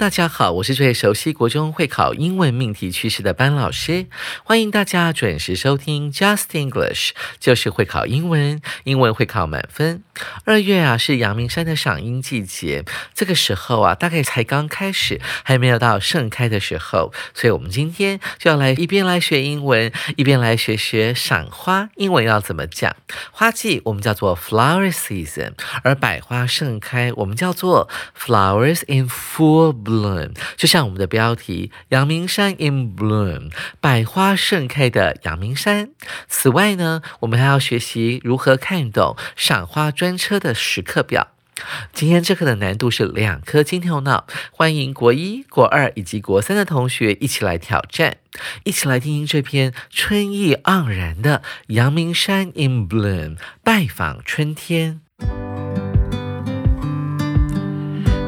大家好，我是最熟悉国中会考英文命题趋势的班老师，欢迎大家准时收听 Just English，就是会考英文，英文会考满分。二月啊是阳明山的赏樱季节，这个时候啊大概才刚开始，还没有到盛开的时候，所以我们今天就要来一边来学英文，一边来学学赏花，英文要怎么讲？花季我们叫做 flower season，而百花盛开我们叫做 flowers in full。bloom bloom，就像我们的标题“阳明山 in bloom”，百花盛开的阳明山。此外呢，我们还要学习如何看懂赏花专车的时刻表。今天这课的难度是两颗金头脑，欢迎国一、国二以及国三的同学一起来挑战，一起来听听这篇春意盎然的阳明山 in bloom，拜访春天。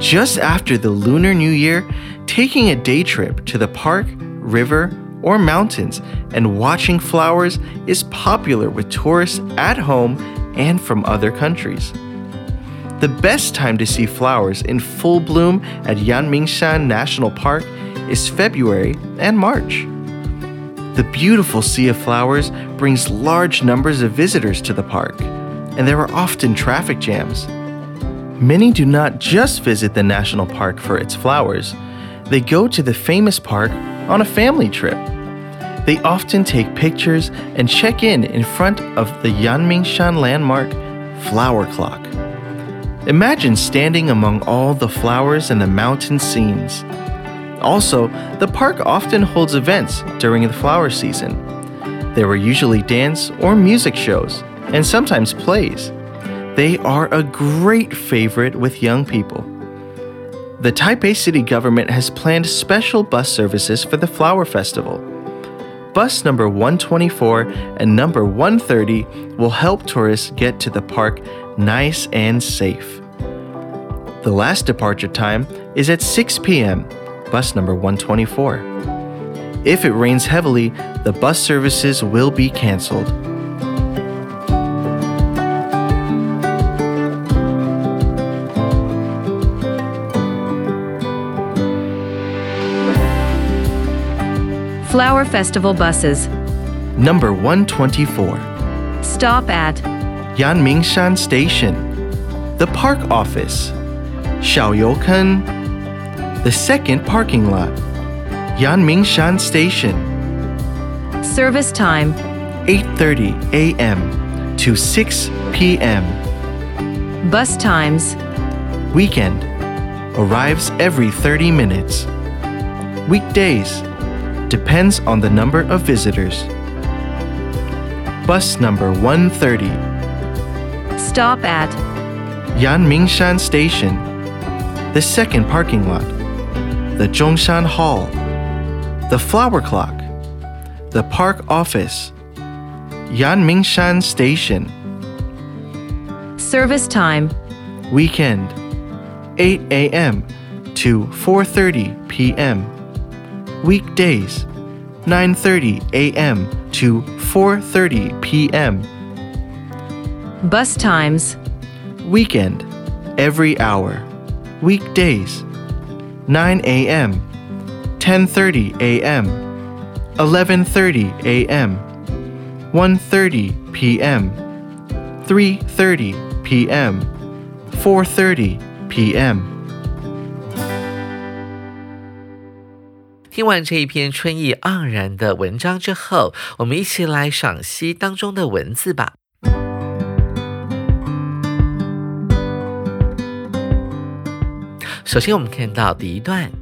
Just after the Lunar New Year, taking a day trip to the park, river, or mountains and watching flowers is popular with tourists at home and from other countries. The best time to see flowers in full bloom at Yanmingshan National Park is February and March. The beautiful sea of flowers brings large numbers of visitors to the park, and there are often traffic jams. Many do not just visit the national park for its flowers, they go to the famous park on a family trip. They often take pictures and check in in front of the Yanmingshan landmark flower clock. Imagine standing among all the flowers and the mountain scenes. Also, the park often holds events during the flower season. There are usually dance or music shows, and sometimes plays. They are a great favorite with young people. The Taipei city government has planned special bus services for the Flower Festival. Bus number 124 and number 130 will help tourists get to the park nice and safe. The last departure time is at 6 p.m., bus number 124. If it rains heavily, the bus services will be canceled. Flower Festival buses. Number 124. Stop at Yanmingshan Station. The park office. Xiaoyouken. The second parking lot. Yanmingshan Station. service time 8:30 a.m. to 6 p.m. bus times Weekend. Arrives every 30 minutes. Weekdays. Depends on the number of visitors. Bus number 130. stop at Yanmingshan Station, the second parking lot, the Zhongshan Hall, the flower clock, the park office, Yanmingshan Station, service time weekend, 8 a.m. to 4:30 p.m. Weekdays, 9:30 a.m. to 4:30 p.m. bus times Weekend, every hour. Weekdays, 9 a.m., 10:30 a.m., 11:30 a.m., 1:30 p.m., 3:30 p.m., 4:30 p.m. 听完这一篇春意盎然的文章之后，我们一起来赏析当中的文字吧。首先，我们看到第一段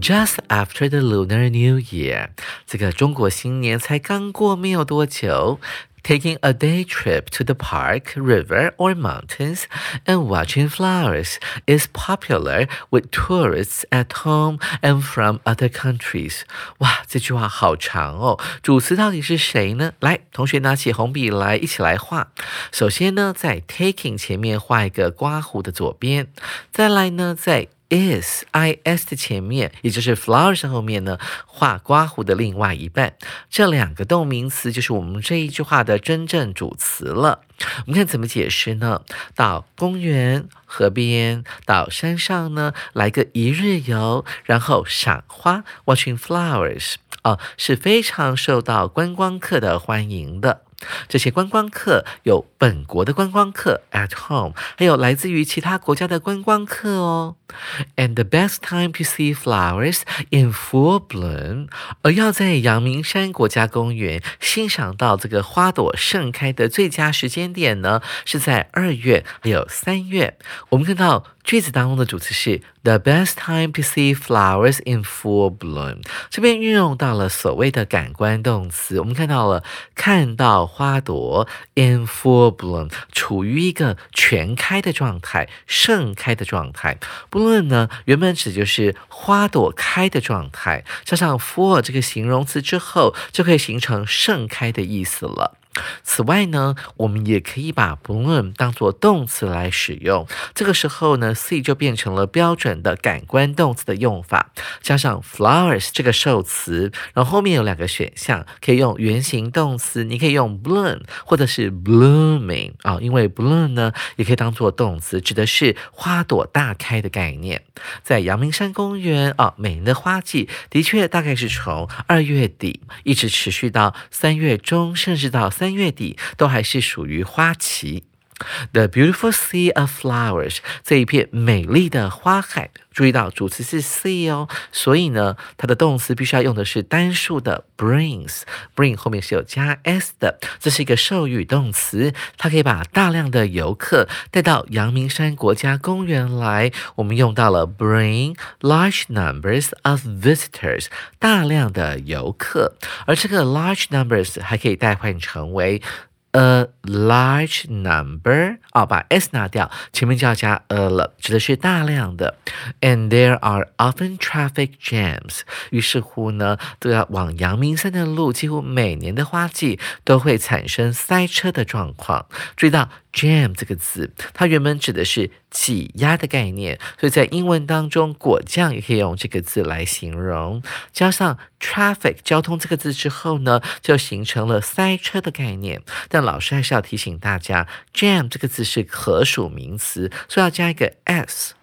，Just after the Lunar New Year，这个中国新年才刚过没有多久。Taking a day trip to the park, river, or mountains and watching flowers is popular with tourists at home and from other countries. 哇，这句话好长哦！主词到底是谁呢？来，同学拿起红笔来，一起来画。首先呢，在 taking 前面画一个刮胡的左边，再来呢，在 is i s 的前面，也就是 flowers 后面呢，画刮胡的另外一半。这两个动名词就是我们这一句话的真正主词了。我们看怎么解释呢？到公园、河边、到山上呢，来个一日游，然后赏花，watching flowers 啊，是非常受到观光客的欢迎的。这些观光客有本国的观光客 at home，还有来自于其他国家的观光客哦。And the best time to see flowers in full bloom，而要在阳明山国家公园欣赏到这个花朵盛开的最佳时间点呢，是在二月还有三月。我们看到。句子当中的主词是 the best time to see flowers in full bloom。这边运用到了所谓的感官动词，我们看到了看到花朵 in full bloom，处于一个全开的状态、盛开的状态。bloom 呢，原本指就是花朵开的状态，加上 full 这个形容词之后，就可以形成盛开的意思了。此外呢，我们也可以把 bloom 当做动词来使用。这个时候呢，see 就变成了标准的感官动词的用法，加上 flowers 这个受词，然后后面有两个选项，可以用原形动词，你可以用 bloom 或者是 blooming 啊，因为 bloom 呢也可以当做动词，指的是花朵大开的概念。在阳明山公园啊，每年的花季的确大概是从二月底一直持续到三月中，甚至到三。三月底都还是属于花期。The beautiful sea of flowers，这一片美丽的花海。注意到主词是 sea 哦，所以呢，它的动词必须要用的是单数的 brings。bring 后面是有加 s 的，这是一个授予动词，它可以把大量的游客带到阳明山国家公园来。我们用到了 bring large numbers of visitors，大量的游客，而这个 large numbers 还可以代换成为。A large number 哦，把 s 拿掉，前面就要加 a 了，指的是大量的。And there are often traffic jams。于是乎呢，都要往阳明山的路，几乎每年的花季都会产生塞车的状况。注意到。Jam 这个字，它原本指的是挤压的概念，所以在英文当中，果酱也可以用这个字来形容。加上 traffic 交通这个字之后呢，就形成了塞车的概念。但老师还是要提醒大家，Jam 这个字是可数名词，所以要加一个 s。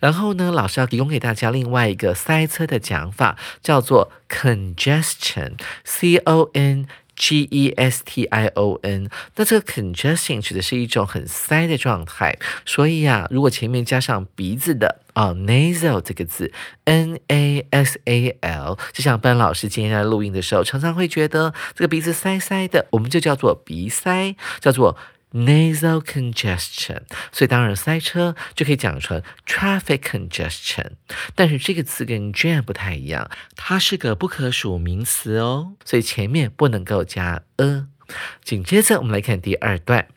然后呢，老师要提供给大家另外一个塞车的讲法，叫做 congestion，c o n。G E S T I O N，那这个 congestion 指的是一种很塞的状态，所以呀，如果前面加上鼻子的啊 nasal 这个字，N A S A L，就像班老师今天在录音的时候，常常会觉得这个鼻子塞塞的，我们就叫做鼻塞，叫做。Nasal congestion，所以当然塞车就可以讲成 traffic congestion。但是这个词跟 jam 不太一样，它是个不可数名词哦，所以前面不能够加 a。紧接着我们来看第二段。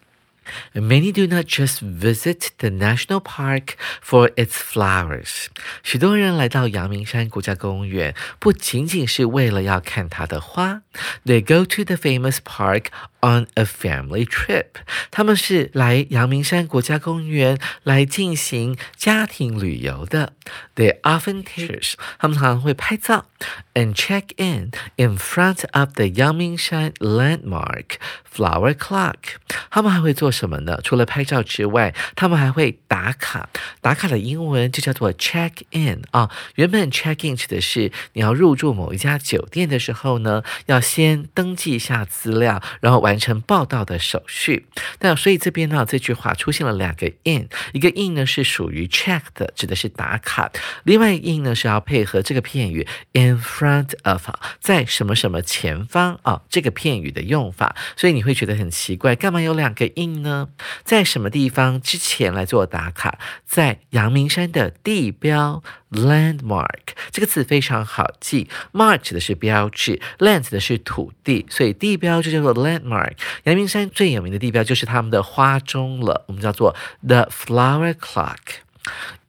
Many do not just visit the national park for its flowers。许多人来到阳明山国家公园，不仅仅是为了要看它的花。They go to the famous park on a family trip。他们是来阳明山国家公园来进行家庭旅游的。They often take。他们常常会拍照，and check in in front of the 阳明山 landmark flower clock。他们还会做什么呢？除了拍照之外，他们还会打卡。打卡的英文就叫做 check in 啊。原本 check in 指的是你要入住某一家酒店的时候呢，要先登记一下资料，然后完。完成报到的手续。那所以这边呢，这句话出现了两个 in，一个 in 呢是属于 check 的，指的是打卡；另外一个 in 呢是要配合这个片语 in front of，在什么什么前方啊，这个片语的用法。所以你会觉得很奇怪，干嘛有两个 in 呢？在什么地方之前来做打卡？在阳明山的地标 landmark 这个词非常好记，mark 指的是标志，land 指的是土地，所以地标就叫做 landmark。阳明山最有名的地标就是他们的花钟了，我们叫做 the flower clock。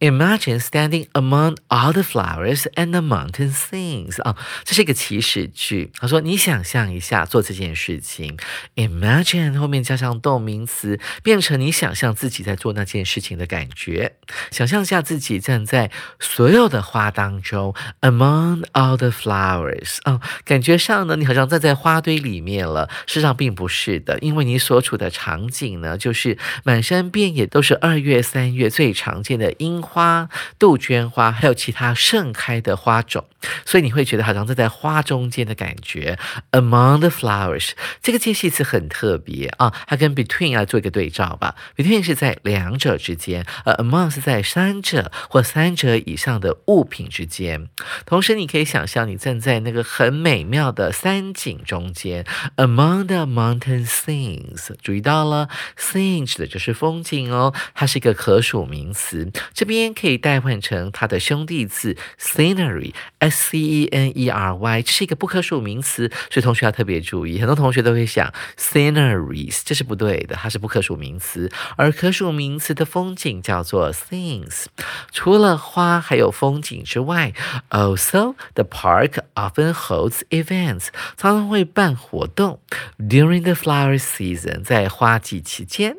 Imagine standing among all the flowers and the mountain sings 啊，这是一个祈使句。他说：“你想象一下做这件事情。”Imagine 后面加上动名词，变成你想象自己在做那件事情的感觉。想象一下自己站在所有的花当中，among all the flowers 啊，感觉上呢，你好像站在花堆里面了。事实上并不是的，因为你所处的场景呢，就是满山遍野都是二月、三月最常见的樱。花、花杜鹃花，还有其他盛开的花种，所以你会觉得好像站在花中间的感觉。Among the flowers，这个介系词很特别啊，它跟 between 来做一个对照吧。Between 是在两者之间，而 among 是在三者或三者以上的物品之间。同时，你可以想象你站在那个很美妙的山景中间。Among the mountain scenes，注意到了，scene 指的就是风景哦，它是一个可数名词，这边。可以代换成它的兄弟字 scenery c e n e r y，这是一个不可数名词，所以同学要特别注意。很多同学都会想 sceneries，这是不对的，它是不可数名词。而可数名词的风景叫做 things。除了花还有风景之外，also the park often holds events，常常会办活动。During the flower season，在花季期间，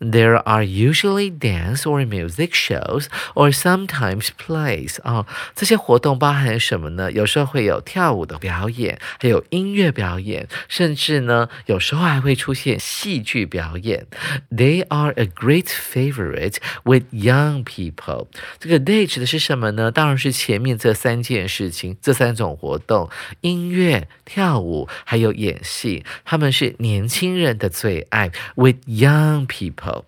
there are usually dance or music shows。or sometimes plays 啊，这些活动包含什 么？什么呢？有时候会有跳舞的表演，还有音乐表演，甚至呢，有时候还会出现戏剧表演。They are a great favorite with young people。这个 they 指的是什么呢？当然是前面这三件事情，这三种活动：音乐、跳舞，还有演戏。他们是年轻人的最爱，with young people。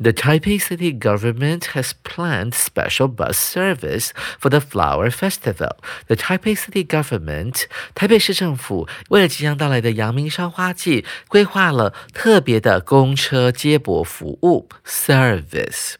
The Taipei City government has planned special bus service for the flower festival. The Taipei City government 台北市政府为了即将到来的阳明山花季，规划了特别的公车接驳服务 service。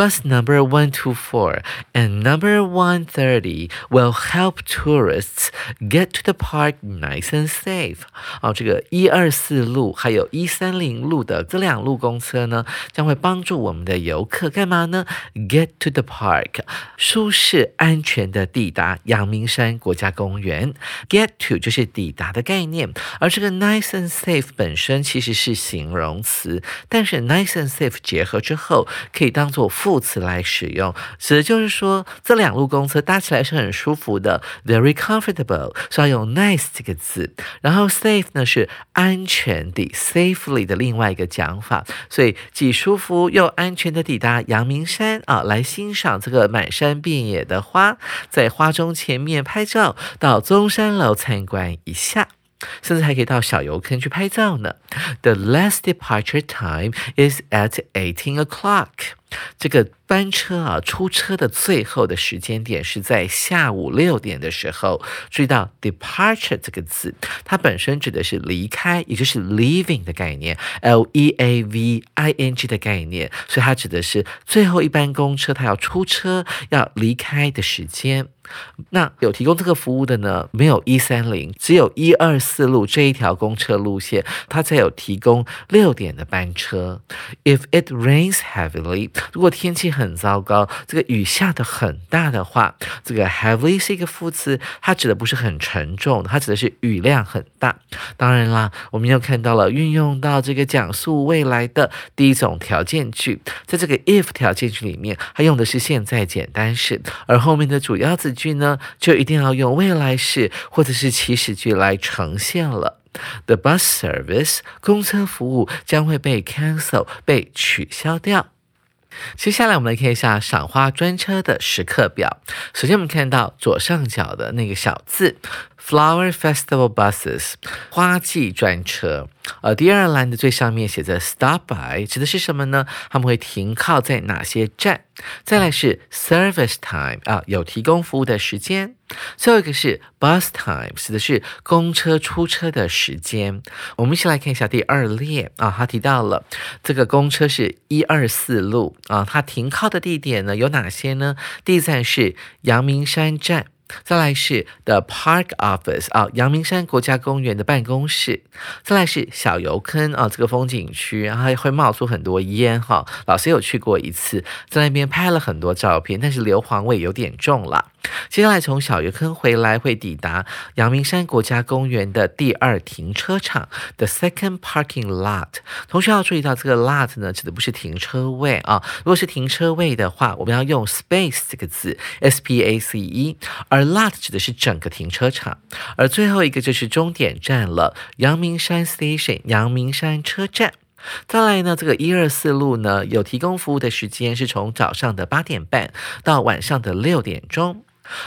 Bus number 124 and number 130 will help tourists get to the park nice and safe. 哦，这个一二四路还有一三零路的这两路公车呢，将会帮助我们的游客干嘛呢？Get to the park，舒适安全的抵达阳明山国家公园。Get to 就是抵达的概念，而这个 nice and safe 本身其实是形容词，但是 nice and safe 结合之后可以当做副 副词来使用，指的就是说这两路公车搭起来是很舒服的，very comfortable，是要用 nice 这个字。然后 safe 呢是安全的，safely 的另外一个讲法，所以既舒服又安全的抵达阳明山啊，来欣赏这个满山遍野的花，在花中前面拍照，到中山楼参观一下。甚至还可以到小油坑去拍照呢。The last departure time is at eighteen o'clock。这个班车啊，出车的最后的时间点是在下午六点的时候。注意到 departure 这个字，它本身指的是离开，也就是 leaving 的概念，l e a v i n g 的概念，所以它指的是最后一班公车它要出车要离开的时间。那有提供这个服务的呢？没有一三零，只有一二四路这一条公车路线，它才有提供六点的班车。If it rains heavily，如果天气很糟糕，这个雨下的很大的话，这个 heavy 是一个副词，它指的不是很沉重，它指的是雨量很大。当然啦，我们又看到了运用到这个讲述未来的第一种条件句，在这个 if 条件句里面，它用的是现在简单式，而后面的主要子。句呢，就一定要用未来式或者是祈使句来呈现了。The bus service 公车服务将会被 cancel 被取消掉。接下来我们来看一下赏花专车的时刻表。首先，我们看到左上角的那个小字 Flower Festival buses 花季专车。呃，第二栏的最上面写着 Stop by，指的是什么呢？他们会停靠在哪些站？再来是 Service time 啊，有提供服务的时间。最后一个是 Bus time，指的是公车出车的时间。我们一起来看一下第二列啊，他提到了这个公车是一二四路啊，它停靠的地点呢有哪些呢？第一站是阳明山站。再来是 The Park Office 啊，阳明山国家公园的办公室。再来是小油坑啊，这个风景区，然后会冒出很多烟哈。老师有去过一次，在那边拍了很多照片，但是硫磺味有点重了。接下来从小油坑回来，会抵达阳明山国家公园的第二停车场 The Second Parking Lot。同学要注意到，这个 lot 呢，指的不是停车位啊。如果是停车位的话，我们要用 space 这个字，S P A C E，而 lot 指的是整个停车场。而最后一个就是终点站了，阳明山 Station，阳明山车站。再来呢，这个一二四路呢，有提供服务的时间是从早上的八点半到晚上的六点钟。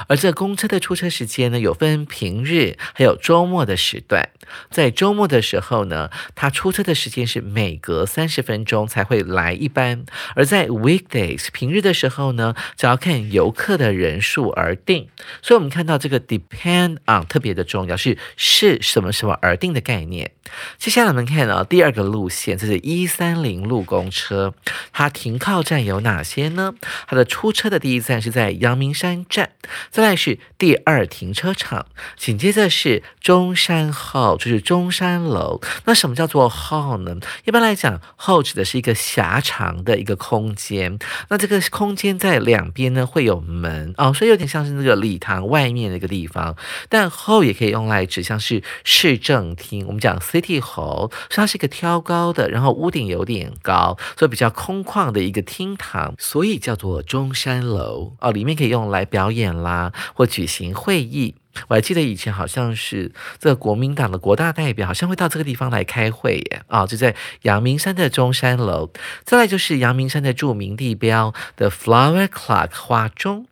而这公车的出车时间呢，有分平日还有周末的时段。在周末的时候呢，它出车的时间是每隔三十分钟才会来一班；而在 weekdays 平日的时候呢，只要看游客的人数而定。所以，我们看到这个 depend on 特别的重要，是是什么什么而定的概念。接下来我们看到第二个路线，这是一三零路公车，它停靠站有哪些呢？它的出车的第一站是在阳明山站。再来是第二停车场，紧接着是中山号，就是中山楼。那什么叫做号呢？一般来讲，hall 指的是一个狭长的一个空间。那这个空间在两边呢会有门哦，所以有点像是那个礼堂外面的一个地方。但后也可以用来指像是市政厅。我们讲 city hall，它是一个挑高的，然后屋顶有点高，所以比较空旷的一个厅堂，所以叫做中山楼哦。里面可以用来表演。啦，或举行会议，我还记得以前好像是这个国民党的国大代表，好像会到这个地方来开会耶啊，就在阳明山的中山楼。再来就是阳明山的著名地标 The Flower Clock 花钟。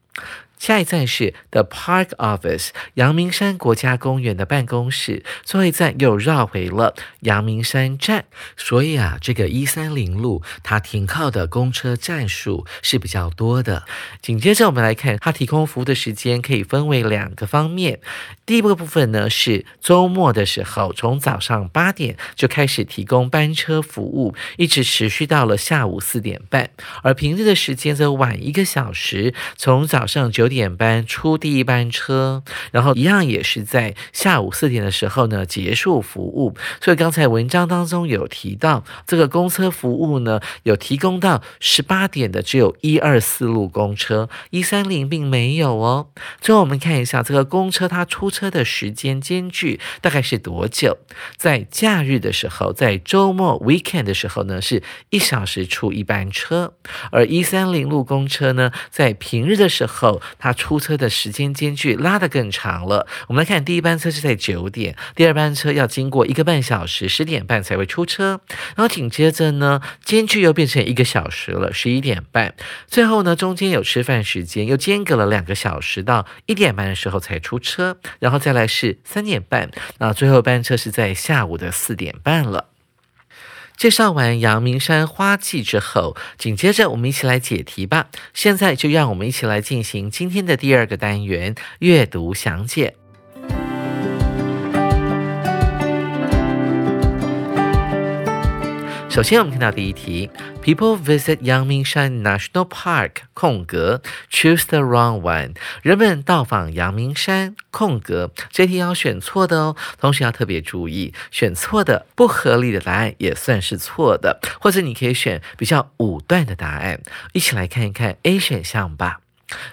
下一站是 The Park Office，阳明山国家公园的办公室。最后一站又绕回了阳明山站。所以啊，这个一三零路它停靠的公车站数是比较多的。紧接着我们来看它提供服务的时间，可以分为两个方面。第一个部分呢是周末的时候，从早上八点就开始提供班车服务，一直持续到了下午四点半。而平日的时间则晚一个小时，从早上九。点班出第一班车，然后一样也是在下午四点的时候呢结束服务。所以刚才文章当中有提到，这个公车服务呢有提供到十八点的，只有一二四路公车，一三零并没有哦。最后我们看一下这个公车它出车的时间间距大概是多久？在假日的时候，在周末 weekend 的时候呢，是一小时出一班车，而一三零路公车呢，在平日的时候。它出车的时间间距拉得更长了。我们来看，第一班车是在九点，第二班车要经过一个半小时，十点半才会出车。然后紧接着呢，间距又变成一个小时了，十一点半。最后呢，中间有吃饭时间，又间隔了两个小时，到一点半的时候才出车。然后再来是三点半，那最后班车是在下午的四点半了。介绍完阳明山花季之后，紧接着我们一起来解题吧。现在就让我们一起来进行今天的第二个单元——阅读详解。首先，我们看到第一题：People visit Yangmingshan National Park，空格，choose the wrong one。人们到访阳明山，空格。这题要选错的哦，同时要特别注意，选错的不合理的答案也算是错的，或者你可以选比较武断的答案。一起来看一看 A 选项吧。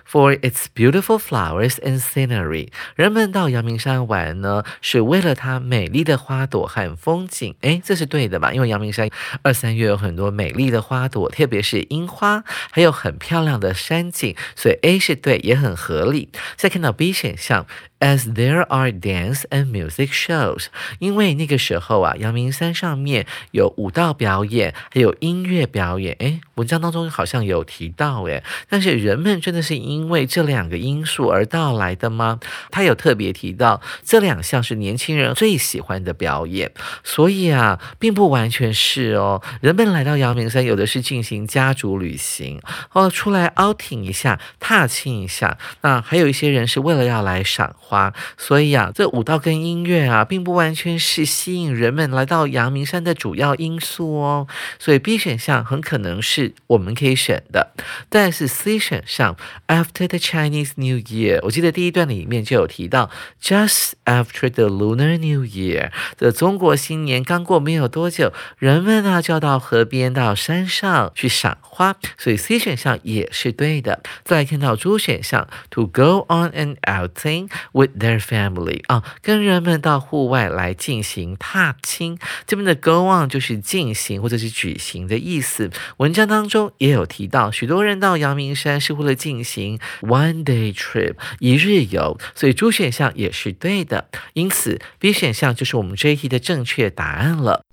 For its beautiful flowers and scenery，人们到阳明山玩呢，是为了它美丽的花朵和风景。诶，这是对的吧？因为阳明山二三月有很多美丽的花朵，特别是樱花，还有很漂亮的山景，所以 A 是对，也很合理。再看到 B 选项。As there are dance and music shows，因为那个时候啊，阳明山上面有舞蹈表演，还有音乐表演。诶，文章当中好像有提到诶，但是人们真的是是因为这两个因素而到来的吗？他有特别提到这两项是年轻人最喜欢的表演，所以啊，并不完全是哦。人们来到阳明山，有的是进行家族旅行，哦，出来 outing 一下，踏青一下。那还有一些人是为了要来赏花，所以啊，这舞蹈跟音乐啊，并不完全是吸引人们来到阳明山的主要因素哦。所以 B 选项很可能是我们可以选的，但是 C 选项 After the Chinese New Year，我记得第一段里面就有提到 Just after the Lunar New Year，的中国新年刚过没有多久，人们呢就要到河边、到山上去赏花，所以 C 选项也是对的。再来看到 D 选项 To go on an outing with their family，啊，跟人们到户外来进行踏青，这边的 go on 就是进行或者是举行的意思。文章当中也有提到，许多人到阳明山是为了进行行 one day trip 一日游，所以 D 选项也是对的。因此 B 选项就是我们这一题的正确答案了。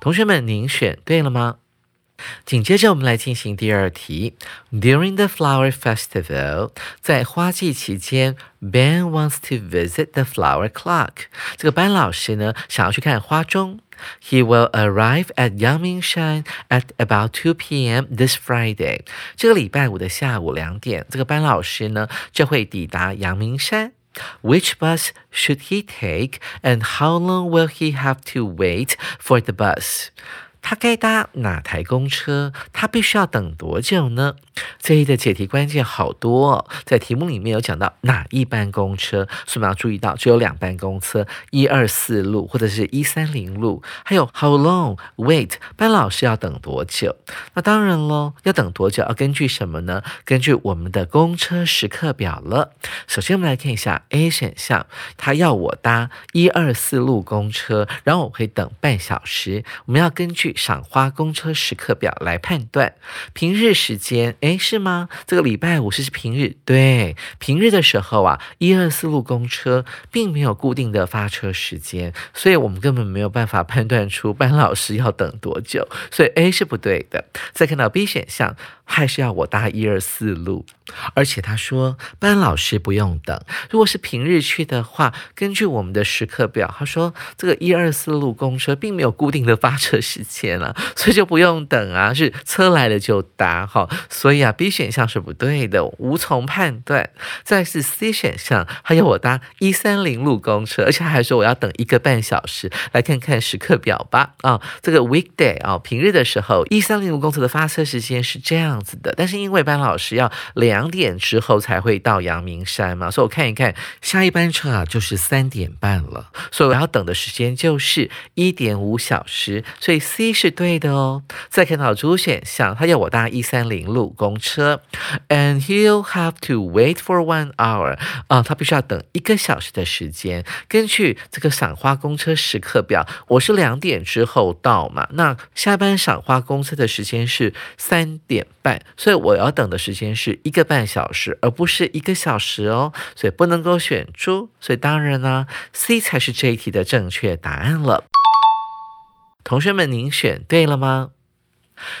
同学们，您选对了吗？紧接着，我们来进行第二题。During the flower festival，在花季期间，Ben wants to visit the flower clock。这个班老师呢，想要去看花钟。He will arrive at Yangmingshan at about 2 p.m. this Friday。这个礼拜五的下午两点，这个班老师呢就会抵达阳明山。Which bus should he take, and how long will he have to wait for the bus? 他该搭哪台公车？他必须要等多久呢？这一的解题关键好多，哦，在题目里面有讲到哪一班公车，所以我们要注意到只有两班公车，一二四路或者是一三零路，还有 how long wait 班老师要等多久？那当然喽，要等多久要根据什么呢？根据我们的公车时刻表了。首先我们来看一下 A 选项，他要我搭一二四路公车，然后我会等半小时。我们要根据赏花公车时刻表来判断平日时间，诶，是吗？这个礼拜五是平日，对，平日的时候啊，一二四路公车并没有固定的发车时间，所以我们根本没有办法判断出班老师要等多久，所以 A 是不对的。再看到 B 选项。还是要我搭一二四路，而且他说班老师不用等。如果是平日去的话，根据我们的时刻表，他说这个一二四路公车并没有固定的发车时间了，所以就不用等啊，是车来了就搭哈。所以啊，B 选项是不对的，无从判断。再是 C 选项，还要我搭一三零路公车，而且还说我要等一个半小时，来看看时刻表吧。啊，这个 weekday 啊，平日的时候一三零路公车的发车时间是这样。样子的，但是因为班老师要两点之后才会到阳明山嘛，所以我看一看下一班车啊，就是三点半了，所以我要等的时间就是一点五小时，所以 C 是对的哦。再看到主选项，他要我搭一三零路公车，and he'll have to wait for one hour 啊，他必须要等一个小时的时间。根据这个赏花公车时刻表，我是两点之后到嘛，那下班赏花公车的时间是三点。所以我要等的时间是一个半小时，而不是一个小时哦，所以不能够选出，所以当然呢，C 才是这一题的正确答案了。同学们，您选对了吗？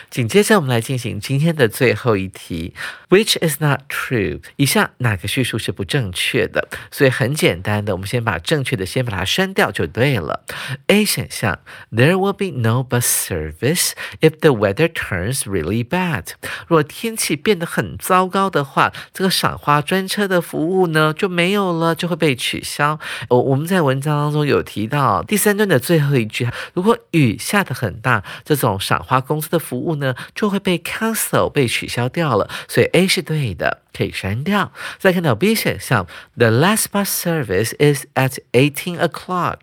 紧接着，我们来进行今天的最后一题，Which is not true？以下哪个叙述是不正确的？所以很简单的，我们先把正确的先把它删掉就对了。A 选项，There will be no bus service if the weather turns really bad。如果天气变得很糟糕的话，这个赏花专车的服务呢就没有了，就会被取消。我我们在文章当中有提到第三段的最后一句，如果雨下的很大，这种赏花公司的。服务呢就会被 cancel 被取消掉了，所以 A 是对的，可以删掉。再看到 B 选项，The last bus service is at eighteen o'clock。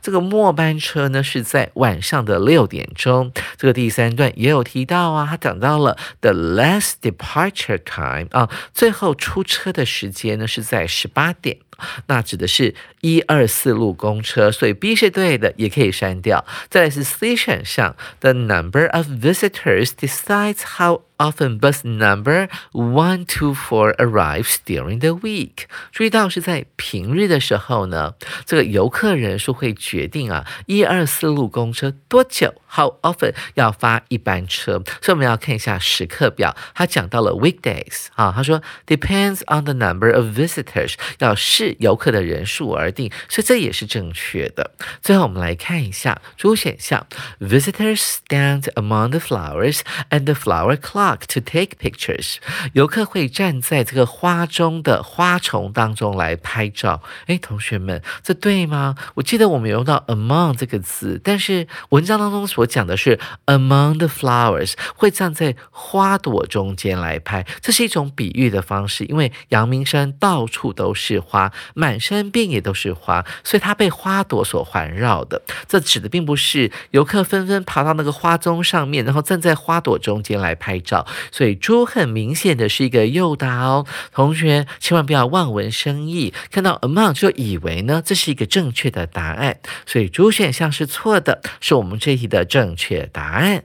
这个末班车呢是在晚上的六点钟。这个第三段也有提到啊，他讲到了 the last departure time 啊，最后出车的时间呢是在十八点。那指的是一二四路公车，所以 B 是对的，也可以删掉。再来是 C 选项，The number of visitors decides how often bus number one two four arrives during the week？注意到是在平日的时候呢，这个游客人数会决定啊，一二四路公车多久，how often 要发一班车。所以我们要看一下时刻表，他讲到了 weekdays 啊，他说 depends on the number of visitors，要视游客的人数而定，所以这也是正确的。最后我们来看一下主选项，visitors stand among the flowers and the flower To take pictures。游客会站在这个花中的花丛当中来拍照。诶，同学们，这对吗？我记得我们有用到 among 这个词，但是文章当中所讲的是 among the flowers，会站在花朵中间来拍，这是一种比喻的方式。因为阳明山到处都是花，满山遍野都是花，所以它被花朵所环绕的。这指的并不是游客纷纷爬到那个花棕上面，然后站在花朵中间来拍照。所以猪很明显的是一个诱答哦，同学千万不要望文生义，看到 among 就以为呢这是一个正确的答案。所以猪选项是错的，是我们这题的正确答案。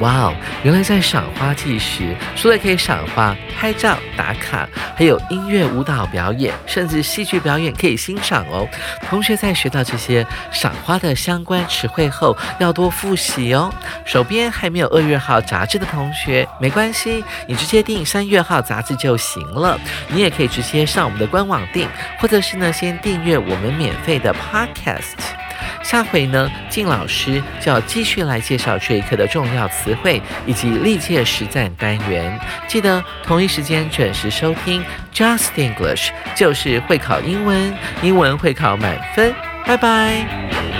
哇哦！原来在赏花季时，除了可以赏花、拍照、打卡，还有音乐、舞蹈表演，甚至戏剧表演可以欣赏哦。同学在学到这些赏花的相关词汇后，要多复习哦。手边还没有二月号杂志的同学，没关系，你直接订三月号杂志就行了。你也可以直接上我们的官网订，或者是呢，先订阅我们免费的 Podcast。下回呢，静老师就要继续来介绍这一课的重要词汇以及历届实战单元。记得同一时间准时收听 Just English，就是会考英文，英文会考满分。拜拜。